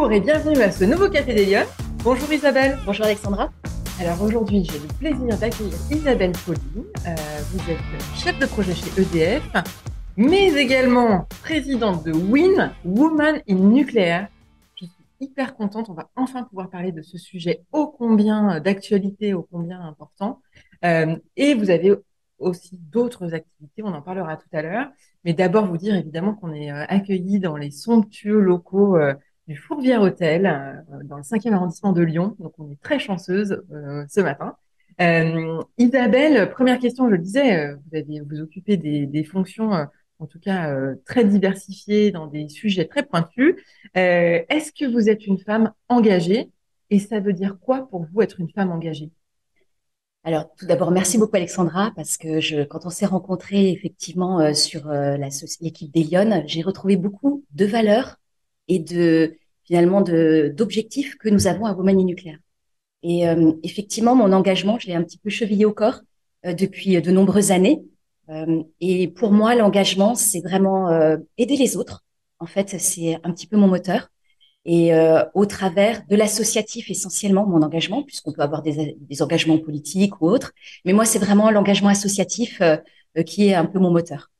Bonjour et bienvenue à ce nouveau Café des Lyonnes. Bonjour Isabelle. Bonjour Alexandra. Alors aujourd'hui, j'ai le plaisir d'accueillir Isabelle Folly. Euh, vous êtes chef de projet chez EDF, mais également présidente de WIN, Woman in Nuclear. Je suis hyper contente. On va enfin pouvoir parler de ce sujet ô combien d'actualité, ô combien important. Euh, et vous avez aussi d'autres activités, on en parlera tout à l'heure. Mais d'abord, vous dire évidemment qu'on est euh, accueillis dans les somptueux locaux du Fourvière Hôtel, euh, dans le 5e arrondissement de Lyon. Donc, on est très chanceuse ce matin. Isabelle, première question, je le disais, vous avez vous occupez des, fonctions, en tout cas très diversifiées, dans des sujets très pointus. Est-ce que vous êtes une femme engagée? Et ça veut dire quoi pour vous être une femme engagée? Alors, tout d'abord, merci beaucoup Alexandra, parce que je, quand on s'est rencontrés effectivement euh, sur euh, l'équipe des Lyon, j'ai retrouvé beaucoup de valeurs et de finalement d'objectifs que nous avons à Women Nucléaire. Et euh, effectivement, mon engagement, je l'ai un petit peu chevillé au corps depuis de nombreuses années. et pour moi, l'engagement, c'est vraiment aider les autres. En fait, c'est un petit peu mon moteur et euh, au travers de l'associatif essentiellement mon engagement puisqu'on peut avoir des, des, engagements politiques ou autres mais moi c'est vraiment l'engagement associatif euh, euh, qui est un peu mon moteur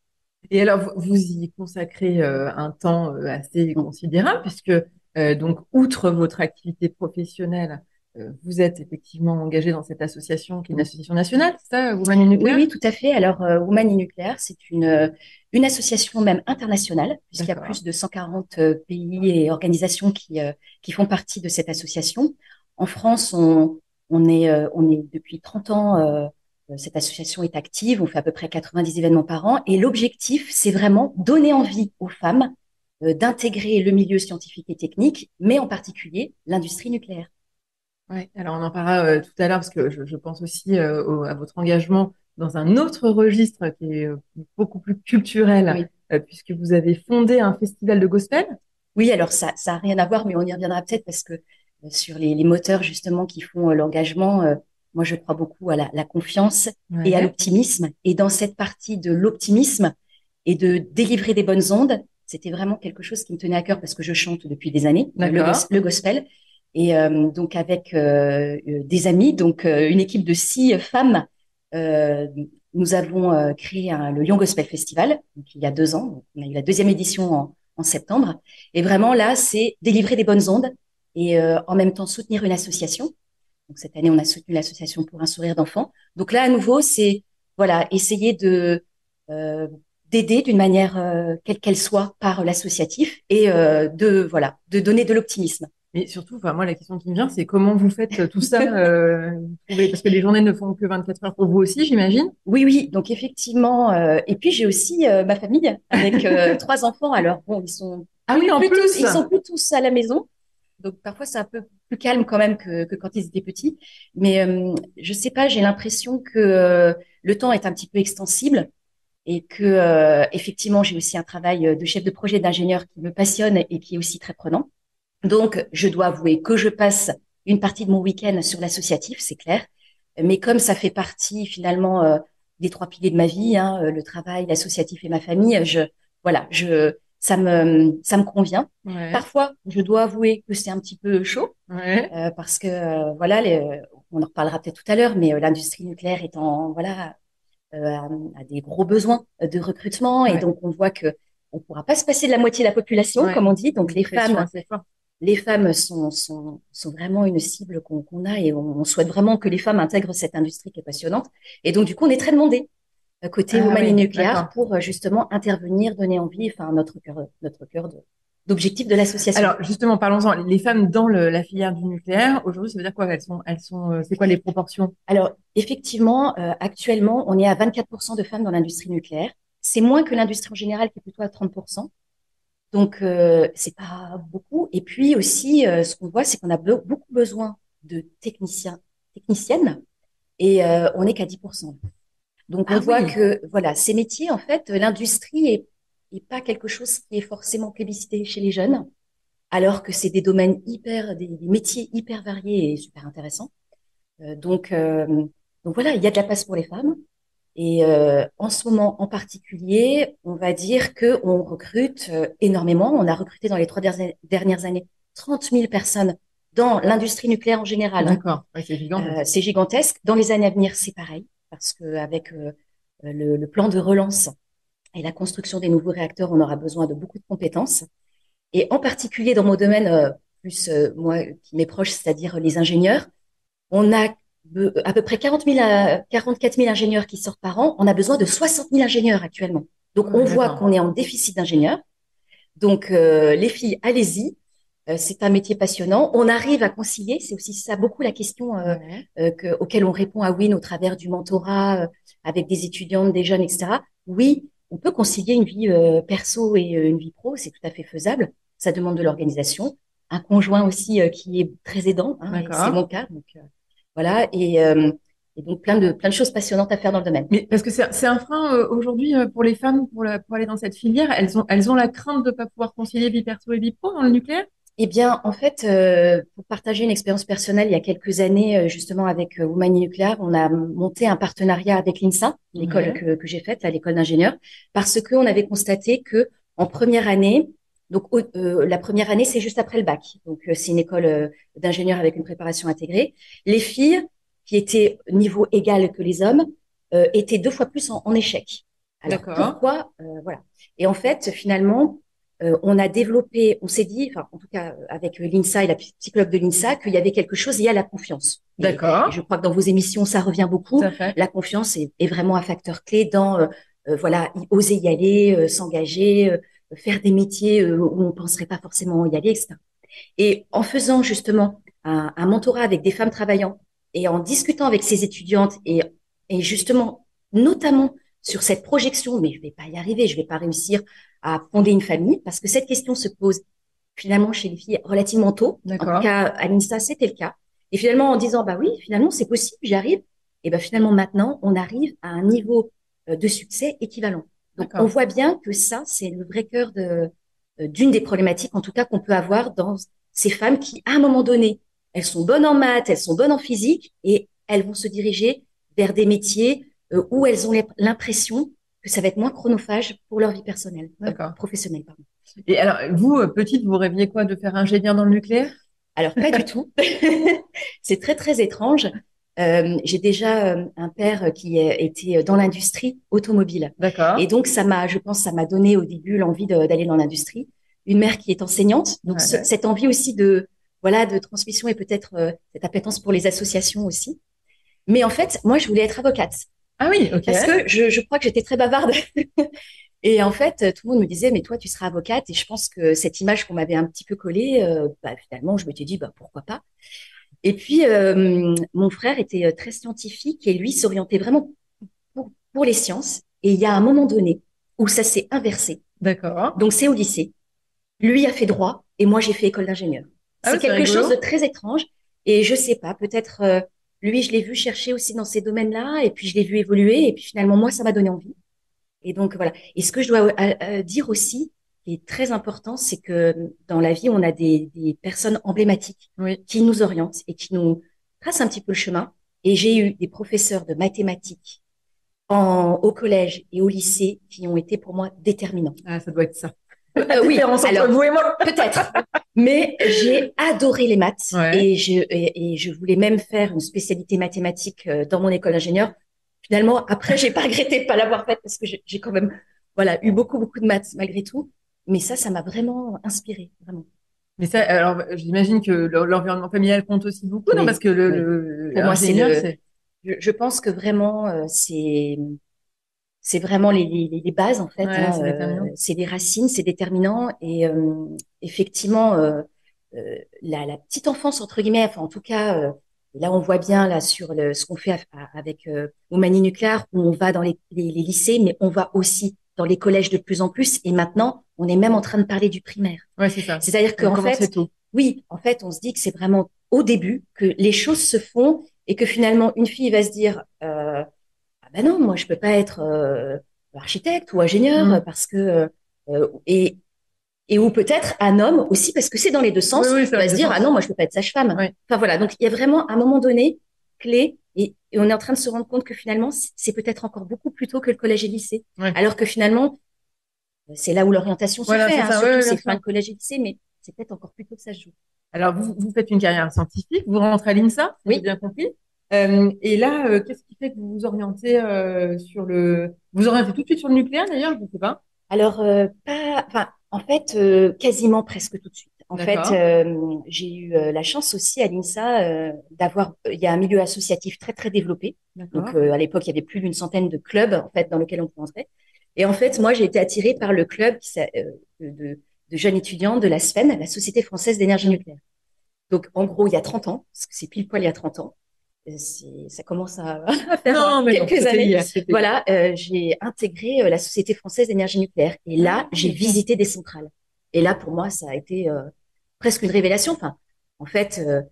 et alors vous y consacrez un temps assez considérable puisque donc outre votre activité professionnelle euh, vous êtes effectivement engagé dans cette association qui est une association nationale, c'est ça, Women in Nuclear? Oui, oui, tout à fait. Alors, euh, Women in Nuclear, c'est une, euh, une association même internationale, puisqu'il y a plus de 140 pays et organisations qui, qui font partie de cette association. En France, on, on, est, on est depuis 30 ans, cette association est active, on fait à peu près 90 événements par an, et l'objectif, c'est vraiment donner envie aux femmes d'intégrer le milieu scientifique et technique, mais en particulier l'industrie nucléaire. Ouais, alors on en parlera euh, tout à l'heure parce que je, je pense aussi euh, à votre engagement dans un autre registre qui est euh, beaucoup plus culturel, puisque vous avez fondé un festival de gospel. Oui, alors ça, ça a rien à voir, mais on y reviendra peut-être parce que sur les, les, moteurs justement qui font l'engagement, moi je crois beaucoup à la, la confiance et à l'optimisme. Et dans cette partie de l'optimisme et de délivrer des bonnes ondes, c'était vraiment quelque chose qui me tenait à cœur parce que je chante depuis des années le, le gospel. Et euh, donc avec euh, euh, des amis, donc une équipe de six femmes, nous avons créé un, le Lyon Gospel Festival, donc il y a deux ans. on a eu la deuxième édition en, en septembre. Et vraiment là, c'est délivrer des bonnes ondes et en même temps soutenir une association. Donc cette année, on a soutenu l'association pour un sourire d'enfant. Donc là, à nouveau, c'est voilà, essayer de euh, d'aider d'une manière quelle qu'elle soit par l'associatif et euh, de voilà, de donner de l'optimisme. Mais surtout, enfin, moi, la question qui me vient, c'est comment vous faites tout ça euh, Parce que les journées ne font que 24 heures pour vous aussi, j'imagine. Oui, oui. Donc effectivement. Euh, et puis j'ai aussi euh, ma famille avec euh, trois enfants. Alors bon, ils sont ah oui, en plus, ils sont plus tous à la maison. Donc parfois c'est un peu plus calme quand même que, que quand ils étaient petits. Mais je sais pas, j'ai l'impression que le temps est un petit peu extensible et que effectivement j'ai aussi un travail de chef de projet d'ingénieur qui me passionne et qui est aussi très prenant. Donc, je dois avouer que je passe une partie de mon week-end sur l'associatif, c'est clair. Mais comme ça fait partie finalement euh, des trois piliers de ma vie, hein, euh, le travail, l'associatif et ma famille, je voilà, je ça me ça me convient. Parfois, je dois avouer que c'est un petit peu chaud euh, parce que voilà, les, on en reparlera peut-être tout à l'heure, mais l'industrie nucléaire est en voilà a, des gros besoins de recrutement. Et donc on voit que on pourra pas se passer de la moitié de la population, comme on dit. Donc les femmes les femmes sont, sont, sont vraiment une cible qu'on a et on, souhaite vraiment que les femmes intègrent cette industrie qui est passionnante. Et donc, du coup, on est très demandé euh, côté ah, Women Nucléaire pour euh, justement intervenir, donner envie, enfin, notre cœur, notre cœur de, d'objectif de l'association. Alors justement, parlons-en. Les femmes dans le, la filière du nucléaire, aujourd'hui, ça veut dire quoi? Elles sont, elles sont, euh, c'est quoi les proportions? Alors effectivement, actuellement, on est à 24% de femmes dans l'industrie nucléaire. C'est moins que l'industrie en général, qui est plutôt à 30%. Donc euh, c'est pas beaucoup. Et puis aussi, euh, ce qu'on voit, c'est qu'on a beaucoup besoin de techniciens, techniciennes, et euh, on n'est qu'à 10%. Donc on ah voit que voilà, ces métiers, en fait, l'industrie est, est pas quelque chose qui est forcément plébiscité chez les jeunes, alors que c'est des domaines hyper, des, des, métiers hyper variés et super intéressants. Euh, donc donc voilà, il y a de la place pour les femmes. Et euh, en ce moment en particulier, on va dire que on recrute euh, énormément. On a recruté dans les trois dernières années 30 000 personnes dans l'industrie nucléaire en général. Hein. D'accord, c'est gigantesque. Euh, c'est gigantesque. Dans les années à venir, c'est pareil, parce que avec euh, le, le, plan de relance et la construction des nouveaux réacteurs, on aura besoin de beaucoup de compétences. Et en particulier dans mon domaine, euh, plus moi qui m'est proche, c'est-à-dire les ingénieurs, on a à peu près 40 000 à 44 000 ingénieurs qui sortent par an. On a besoin de 60 000 ingénieurs actuellement. Donc on voit qu'on est en déficit d'ingénieurs. Donc les filles, allez-y. Euh, c'est un métier passionnant. On arrive à concilier, c'est aussi ça beaucoup la question euh, euh, que, auquel on répond à Win au travers du mentorat avec des étudiantes, des jeunes, etc. Oui, on peut concilier une vie perso et une vie pro, c'est tout à fait faisable. Ça demande de l'organisation, un conjoint aussi qui est très aidant, hein, c'est mon cas. Donc voilà et, et, donc plein de plein de choses passionnantes à faire dans le domaine. Mais parce que c'est un frein aujourd'hui pour les femmes pour, pour aller dans cette filière, elles ont elles ont la crainte de pas pouvoir concilier vie perso et vie pro dans le nucléaire? Eh bien, en fait, euh, pour partager une expérience personnelle, il y a quelques années, euh, justement avec euh, Nucléaire, on a monté un partenariat avec l'INSA, l'école que, que j'ai faite, l'école d'ingénieur, parce qu'on avait constaté que en première année, donc euh, la première année, c'est juste après le bac, donc c'est une école d'ingénieur avec une préparation intégrée. Les filles qui étaient niveau égal que les hommes étaient deux fois plus en, en échec. Alors pourquoi? Voilà. Et en fait, finalement, euh, on a développé, on s'est dit, enfin en tout cas avec l'INSA et la psychologue de l'INSA, qu'il y avait quelque chose il y a la confiance. D'accord. Je crois que dans vos émissions ça revient beaucoup. La confiance est, vraiment un facteur clé dans euh, euh, voilà oser y aller, s'engager, faire des métiers où on penserait pas forcément y aller, etc. Et en faisant justement un, un mentorat avec des femmes travaillant et en discutant avec ces étudiantes et, et justement notamment sur cette projection, mais je vais pas y arriver, je vais pas réussir à fonder une famille parce que cette question se pose finalement chez les filles relativement tôt. En tout cas, à l'INSTA, c'était le cas. Et finalement, en disant, bah oui, finalement, c'est possible, j'y arrive. Et ben finalement, maintenant, on arrive à un niveau euh, de succès équivalent. Donc, on voit bien que ça, c'est le vrai cœur de euh, d'une des problématiques, en tout cas, qu'on peut avoir dans ces femmes qui, à un moment donné, elles sont bonnes en maths, elles sont bonnes en physique, et elles vont se diriger vers des métiers euh, où elles ont l'impression que ça va être moins chronophage pour leur vie personnelle, euh, professionnelle. Pardon. Et alors, vous, euh, petite, vous rêviez quoi de faire ingénieur dans le nucléaire? Alors, pas du tout. c'est très, très étrange. Euh, j'ai déjà euh, un père qui était dans l'industrie automobile. D'accord. Et donc, ça m'a, je pense, ça m'a donné au début l'envie d'aller dans l'industrie. Une mère qui est enseignante, donc cette envie aussi de, voilà, de transmission et peut-être cette appétence pour les associations aussi. Mais en fait, moi, je voulais être avocate. Ah oui, ok. Parce que je, je crois que j'étais très bavarde. et en fait, tout le monde me disait, mais toi, tu seras avocate. Et je pense que cette image qu'on m'avait un petit peu collée, euh, bah, finalement, je me suis dit, bah, pourquoi pas. Et puis, euh, mon frère était euh, très scientifique et lui s'orientait vraiment pour, pour, les sciences. Et il y a un moment donné où ça s'est inversé. D'accord. Donc, c'est au lycée. Lui a fait droit et moi, j'ai fait école d'ingénieur. Ah c'est quelque chose de très étrange. Et je sais pas, peut-être lui, je l'ai vu chercher aussi dans ces domaines-là, et puis je l'ai vu évoluer, et puis finalement, moi, ça m'a donné envie. Et donc voilà. Et ce que je dois euh, euh, dire aussi, qui est très important, c'est que dans la vie, on a des, des personnes emblématiques qui nous orientent et qui nous tracent un petit peu le chemin. Et j'ai eu des professeurs de mathématiques en, au collège et au lycée qui ont été pour moi déterminants. Ah, ça doit être ça. Euh, oui, alors vous et moi. Peut-être. Mais j'ai adoré les maths et, je, et, je voulais même faire une spécialité mathématique euh, dans mon école d'ingénieur. Finalement, après, j'ai pas regretté de pas l'avoir faite parce que j'ai quand même, voilà, eu beaucoup beaucoup de maths malgré tout. Mais ça, ça m'a vraiment inspiré, vraiment. Mais ça, alors, j'imagine que l'environnement familial compte aussi beaucoup, non? Parce que le, le pour moi, c'est le. Je, je, pense que vraiment, euh, c'est c'est vraiment les, les, les, bases en fait. Hein, euh, c'est des racines, c'est déterminant et euh, effectivement euh, la, la, petite enfance entre guillemets, enfin en tout cas là on voit bien là sur le, ce qu'on fait avec euh, Oumani Nucléaire où on va dans les, les, les, lycées, mais on va aussi dans les collèges de plus en plus et maintenant on est même en train de parler du primaire. Ouais, c'est ça. C'est-à-dire qu'en fait, oui, en fait on se dit que c'est vraiment au début que les choses se font et que finalement une fille va se dire euh, ben non, moi je peux pas être euh, architecte ou ingénieur mm. parce que euh, et et ou peut-être un homme aussi parce que c'est dans les deux sens. Oui, va se dire ah non moi je peux pas être sage-femme. Enfin voilà donc il y a vraiment un moment donné clé et, on est en train de se rendre compte que finalement c'est peut-être encore beaucoup plus tôt que le collège et lycée alors que finalement c'est là où l'orientation se fait hein, surtout c'est fin de collège et lycée mais c'est peut-être encore plus tôt que ça se joue. Alors, vous, vous faites une carrière scientifique, vous rentrez à l'INSA, oui. bien compris? Euh, et là, euh, qu'est-ce qui fait que vous vous orientez euh, sur le... Vous orientez tout de suite sur le nucléaire, d'ailleurs, je ne sais pas. Alors, euh, pas... Enfin, en fait, euh, quasiment presque tout de suite. En fait, j'ai eu la chance aussi à l'INSA d'avoir... Il y a un milieu associatif très, très développé. Donc, à l'époque, il y avait plus d'une centaine de clubs, en fait, dans lesquels on pouvait entrer. Et en fait, moi, j'ai été attirée par le club qui, de, de jeunes étudiants de la SFEN, la Société française d'énergie nucléaire. Donc, en gros, il y a 30 ans, parce que c'est pile poil il y a 30 ans, ça commence à, faire non, quelques années. voilà, euh, j'ai intégré euh, la Société française d'énergie nucléaire. Et là, ah, j'ai visité des centrales. Et là, pour moi, ça a été euh, presque une révélation. Enfin, en fait, euh,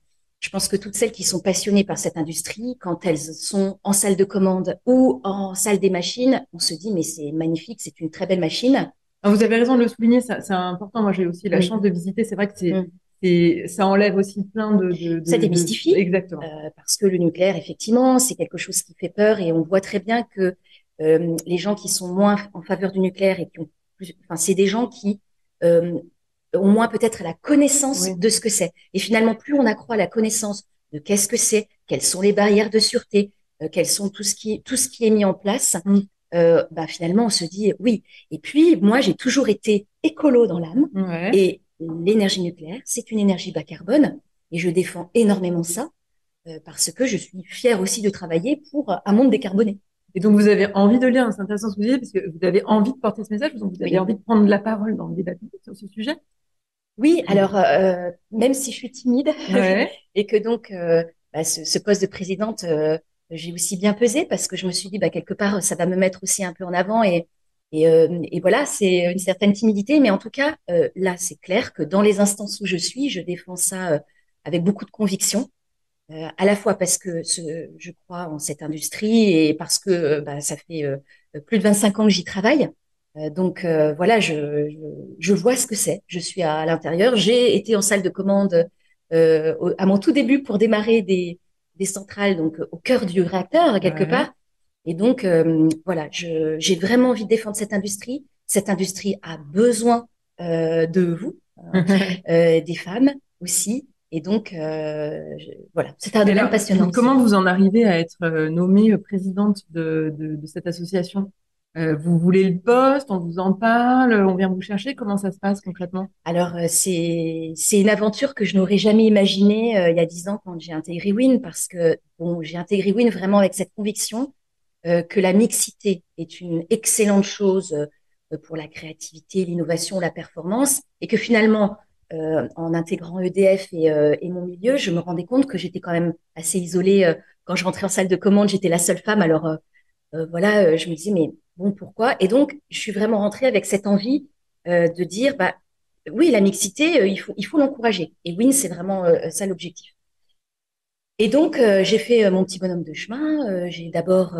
je pense que toutes celles qui sont passionnées par cette industrie, quand elles sont en salle de commande ou en salle des machines, on se dit mais c'est magnifique, c'est une très belle machine. Ah, vous avez raison de le souligner, c'est important. Moi, j'ai aussi la chance de visiter. C'est vrai que c'est mm et ça enlève aussi plein de, de, de ça démystifie exactement euh, parce que le nucléaire effectivement c'est quelque chose qui fait peur et on voit très bien que euh, les gens qui sont moins en faveur du nucléaire et qui ont plus, enfin c'est des gens qui euh, ont moins peut-être la connaissance de ce que c'est et finalement plus on accroît la connaissance de qu'est-ce que c'est quelles sont les barrières de sûreté euh, quels sont tout ce qui tout ce qui est mis en place mm. euh, bah finalement on se dit oui et puis moi j'ai toujours été écolo dans l'âme ouais. et l'énergie nucléaire, c'est une énergie bas carbone et je défends énormément ça euh, parce que je suis fière aussi de travailler pour un monde décarboné. Et donc vous avez envie de lire, c'est intéressant ce que vous dites parce que vous avez envie de porter ce message, donc vous avez envie de prendre la parole dans le débat public sur ce sujet. Oui, alors euh, même si je suis timide et que donc euh, bah, ce, ce, poste de présidente, euh, j'ai aussi bien pesé parce que je me suis dit bah quelque part ça va me mettre aussi un peu en avant et et, euh, et, voilà, c'est une certaine timidité, mais en tout cas, euh, là, c'est clair que dans les instances où je suis, je défends ça euh, avec beaucoup de conviction, euh, à la fois parce que ce, je crois en cette industrie et parce que bah, ça fait plus de 25 ans que j'y travaille. donc voilà, je, je, je, vois ce que c'est. Je suis à, l'intérieur. J'ai été en salle de commande à mon tout début pour démarrer des, des centrales, donc au cœur du réacteur quelque part. Et donc, euh, voilà, j'ai vraiment envie de défendre cette industrie. Cette industrie a besoin euh, de vous, hein, euh, des femmes aussi. Et donc, je, voilà, c'est un domaine passionnant. Comment vous en arrivez à être nommée présidente de, de, de cette association? Vous voulez le poste On vous en parle On vient vous chercher Comment ça se passe concrètement? Alors, c'est c'est une aventure que je n'aurais jamais imaginée il y a dix ans quand j'ai intégré Win, parce que bon, j'ai intégré Win vraiment avec cette conviction que la mixité est une excellente chose euh, pour la créativité, l'innovation, la performance, et que finalement, euh, en intégrant EDF et, euh, mon milieu, je me rendais compte que j'étais quand même assez isolée. quand je rentrais en salle de commande, j'étais la seule femme. Alors voilà, je me disais mais bon pourquoi? Et donc, je suis vraiment rentrée avec cette envie de dire bah oui, la mixité, il faut il faut l'encourager. Et Win, c'est vraiment ça l'objectif. Et donc, euh, j'ai fait euh, mon petit bonhomme de chemin. Euh, j'ai d'abord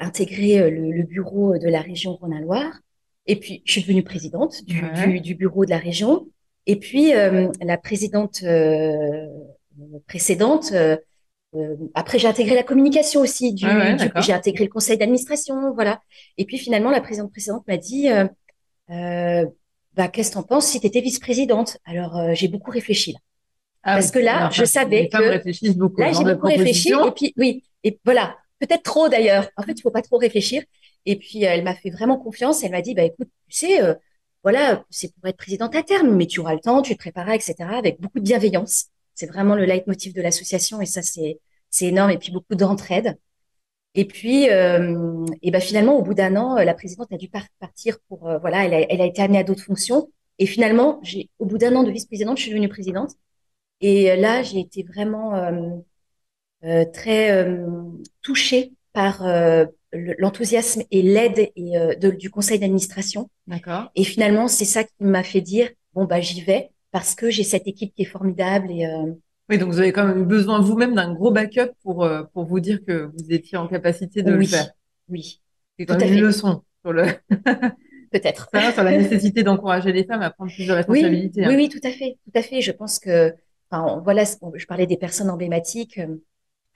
intégré le, le, bureau de la région Rhône-Loire. Et puis, je suis devenue présidente du, du, du bureau de la région. Et puis, la présidente précédente, après, j'ai intégré la communication aussi. Du, j'ai intégré le conseil d'administration, voilà. Et puis, finalement, la présidente précédente m'a dit, euh, bah, qu'est-ce que t'en penses si tu étais vice-présidente? Alors, j'ai beaucoup réfléchi là. Ah Parce que là, je savais que réfléchissent beaucoup. Là, j'ai beaucoup réfléchi et puis oui, et voilà, peut-être trop d'ailleurs. En fait, il faut pas trop réfléchir. Et puis elle m'a fait vraiment confiance. Elle m'a dit, bah écoute, tu sais, euh, voilà, c'est pour être présidente à terme, mais tu auras le temps, tu te prépareras, etc. Avec beaucoup de bienveillance. C'est vraiment le leitmotiv de l'association et ça c'est c'est énorme. Et puis beaucoup d'entraide. Et puis, euh, et ben finalement, au bout d'un an, la présidente a dû partir pour euh, voilà, elle a, elle a été amenée à d'autres fonctions. Et finalement, j'ai au bout d'un an de vice-présidente, je suis devenue présidente. Et euh, là, j'ai été vraiment euh, euh, très touchée par l'enthousiasme et l'aide et du conseil d'administration. D'accord. Et finalement, c'est ça qui m'a fait dire bon bah j'y vais parce que j'ai cette équipe qui est formidable et oui, donc vous avez quand même eu besoin vous-même d'un gros backup pour pour vous dire que vous étiez en capacité de oui. le faire. Oui. C'est quand même une leçon sur le. Peut-être. sur la nécessité d'encourager les femmes à prendre plus de responsabilités. Oui, hein. oui, oui, tout à fait, tout à fait. Je pense que Enfin, voilà, je parlais des personnes emblématiques.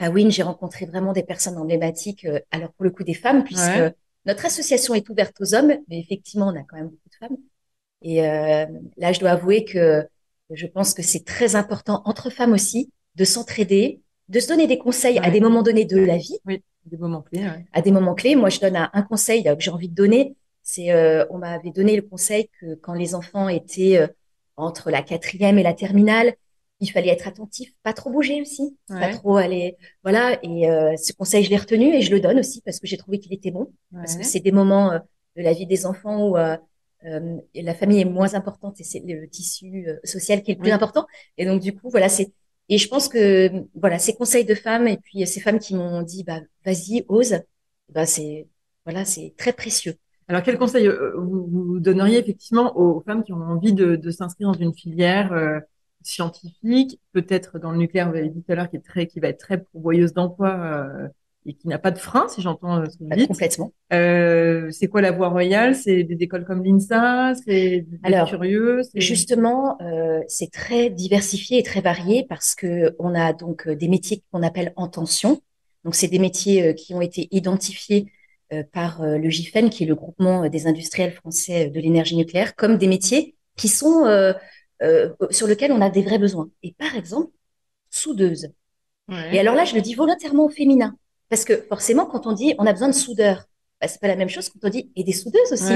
Euh, à Win, j'ai rencontré vraiment des personnes emblématiques. Euh, alors pour le coup des femmes, puisque notre association est ouverte aux hommes, mais effectivement, on a quand même beaucoup de femmes. Et euh, là, je dois avouer que Je pense que c'est très important entre femmes aussi de s'entraider, de se donner des conseils à des moments donnés de la vie. Oui, des moments clés. À des moments clés. Moi, je donne un, conseil que j'ai envie de donner. C'est, euh, on m'avait donné le conseil que quand les enfants étaient euh, entre la quatrième et la terminale, il fallait être attentif, pas trop bouger aussi, pas trop aller, voilà. Et euh, ce conseil, je l'ai retenu et je le donne aussi parce que j'ai trouvé qu'il était bon, parce que c'est des moments de la vie des enfants où la famille est moins importante et c'est le tissu social qui est le plus important. Et donc du coup, voilà, c'est et je pense que voilà, ces conseils de femmes et puis ces femmes qui m'ont dit bah vas-y, ose, bah c'est voilà, c'est très précieux. Alors quel conseil euh, vous, donneriez effectivement aux femmes qui ont envie de, de s'inscrire dans une filière euh, scientifique, peut-être dans le nucléaire, vous avez dit tout à l'heure, qui est très, qui va être très pourvoyeuse d'emplois euh, et qui n'a pas de frein, si j'entends euh, ce que vous dites. Complètement. Euh, c'est quoi la voie royale? C'est des écoles comme l'INSA? C'est Alors, curieux? Justement, euh, c'est très diversifié et très varié parce que on a donc euh, des métiers qu'on appelle en tension. Donc, c'est des métiers euh, qui ont été identifiés par le GIFEN, qui est le groupement des industriels français de l'énergie nucléaire, comme des métiers qui sont sur lesquels on a des vrais besoins. Et par exemple, soudeuse. Ouais. Et alors là, je le dis volontairement au féminin parce que forcément, quand on dit on a besoin de soudeurs, bah, c'est pas la même chose quand on dit et des soudeuses aussi.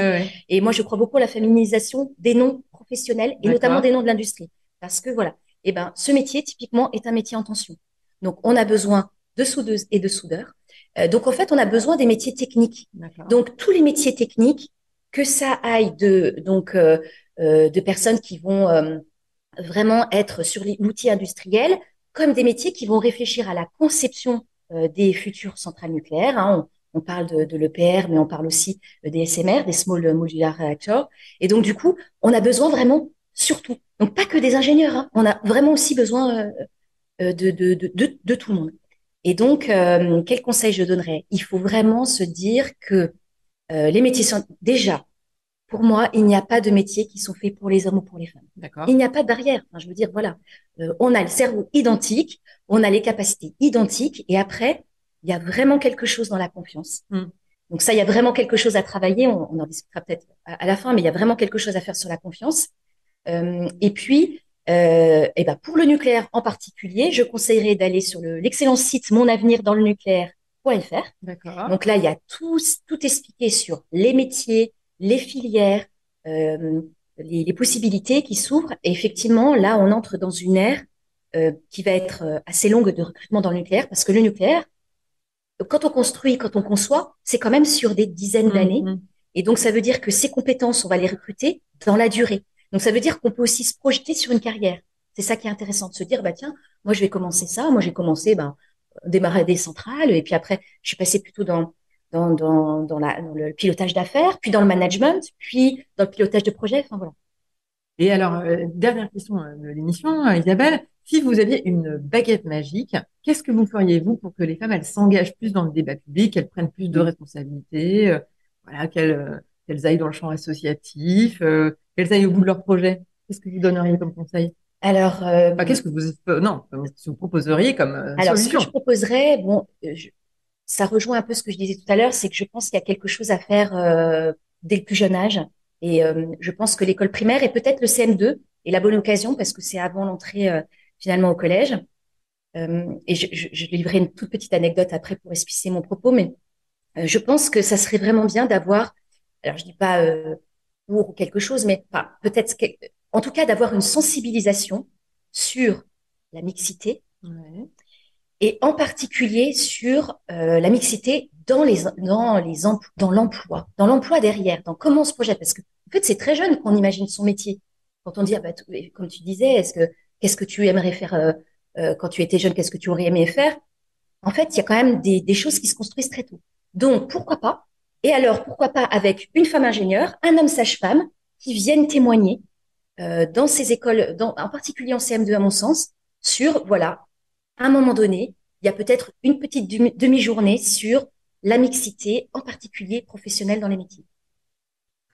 Et moi, je crois beaucoup à la féminisation des noms professionnels et notamment des noms de l'industrie. Parce que voilà, eh ben, ce métier, typiquement, est un métier en tension. Donc, on a besoin de soudeuses et de soudeurs. Euh, donc, en fait, on a besoin des métiers techniques. Donc, tous les métiers techniques, que ça aille de, donc, euh, euh, de personnes qui vont euh, vraiment être sur l'outil industriel, comme des métiers qui vont réfléchir à la conception euh, des futures centrales nucléaires. Hein. On, parle de, de l'EPR, mais on parle aussi des SMR, des Small Modular Reactors. Et donc, du coup, on a besoin vraiment, surtout, donc pas que des ingénieurs, hein. on a vraiment aussi besoin euh, de, de, de, de, tout le monde. Et donc, euh, quel conseil je donnerais? Il faut vraiment se dire que les métiers sont déjà, pour moi, il n'y a pas de métiers qui sont faits pour les hommes ou pour les femmes. Il n'y a pas de barrière. Enfin, je veux dire, voilà, on a le cerveau identique, on a les capacités identiques et après, il y a vraiment quelque chose dans la confiance. Hmm. Donc ça, il y a vraiment quelque chose à travailler. On, en discutera peut-être à, la fin, mais il y a vraiment quelque chose à faire sur la confiance. Euh, et puis, euh, et ben pour le nucléaire en particulier, je conseillerais d'aller sur l'excellent site Mon avenir dans le nucléaire.fr. D'accord. Donc là, il y a tout, tout expliqué sur les métiers, les filières, euh, les, les, possibilités qui s'ouvrent. Et effectivement, là, on entre dans une ère euh, qui va être euh, assez longue de recrutement dans le nucléaire, parce que le nucléaire, quand on construit, quand on conçoit, c'est quand même sur des dizaines mmh, d'années. Mmh. Et donc, ça veut dire que ces compétences, on va les recruter dans la durée. Donc, ça veut dire qu'on peut aussi se projeter sur une carrière. C'est ça qui est intéressant, de se dire, bah tiens, moi, je vais commencer ça. Moi, j'ai commencé, ben, démarrer des centrales, et puis après, je suis passée plutôt dans dans, dans, dans, la, dans le pilotage d'affaires, puis dans le management, puis dans le pilotage de. Enfin voilà. Et alors, euh, dernière question de l'émission, Isabelle. Si vous aviez une baguette magique, qu'est-ce que vous feriez vous pour que les femmes elles s'engagent plus dans le débat public, qu'elles prennent plus de responsabilités, euh, voilà, qu'elles euh, aillent dans le champ associatif, euh, qu'elles aillent au bout de leur projet? Qu'est-ce que vous donneriez comme conseil? Alors, qu'est-ce que vous non, que vous proposeriez comme alors, solution ce que je proposerais, bon, ça rejoint un peu ce que je disais tout à l'heure, c'est que je pense qu'il y a quelque chose à faire dès le plus jeune âge. Et je pense que l'école primaire et peut-être le CM2 est la bonne occasion parce que c'est avant l'entrée finalement au collège. Euh, et je, je, je, livrerai une toute petite anecdote après pour expliquer mon propos, mais euh, je pense que ça serait vraiment bien d'avoir, alors je dis pas euh, pour ou quelque chose, mais pas peut-être, en tout cas d'avoir une sensibilisation sur la mixité. Et en particulier sur euh, la mixité dans les dans les dans l'emploi, dans l'emploi derrière, dans comment on se projette, parce que en fait c'est très jeune qu'on imagine son métier. Quand on dit, ah bah, comme tu disais, est-ce que Qu'est-ce que tu aimerais faire euh, euh, quand tu étais jeune Qu'est-ce que tu aurais aimé faire? En fait, il y a quand même des, des choses qui se construisent très tôt. Donc, pourquoi pas? Et alors, pourquoi pas avec une femme ingénieure, un homme sage-femme qui viennent témoigner euh, dans ces écoles, dans, en particulier en CM2 à mon sens, sur, voilà, à un moment donné, il y a peut-être une petite demi-journée sur la mixité, en particulier professionnelle dans les métiers.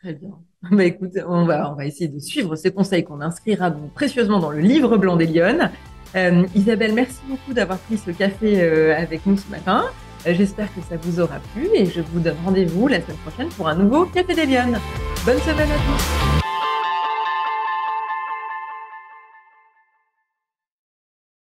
Très bien. Bah, écoute, on va, on va essayer de suivre ces conseils qu'on inscrira précieusement dans le livre blanc des Lyonnes. Euh, Isabelle, merci beaucoup d'avoir pris ce café euh, avec nous ce matin. Euh, j'espère que ça vous aura plu et je vous donne rendez-vous la semaine prochaine pour un nouveau Café des Lyonnes. Bonne semaine à tous.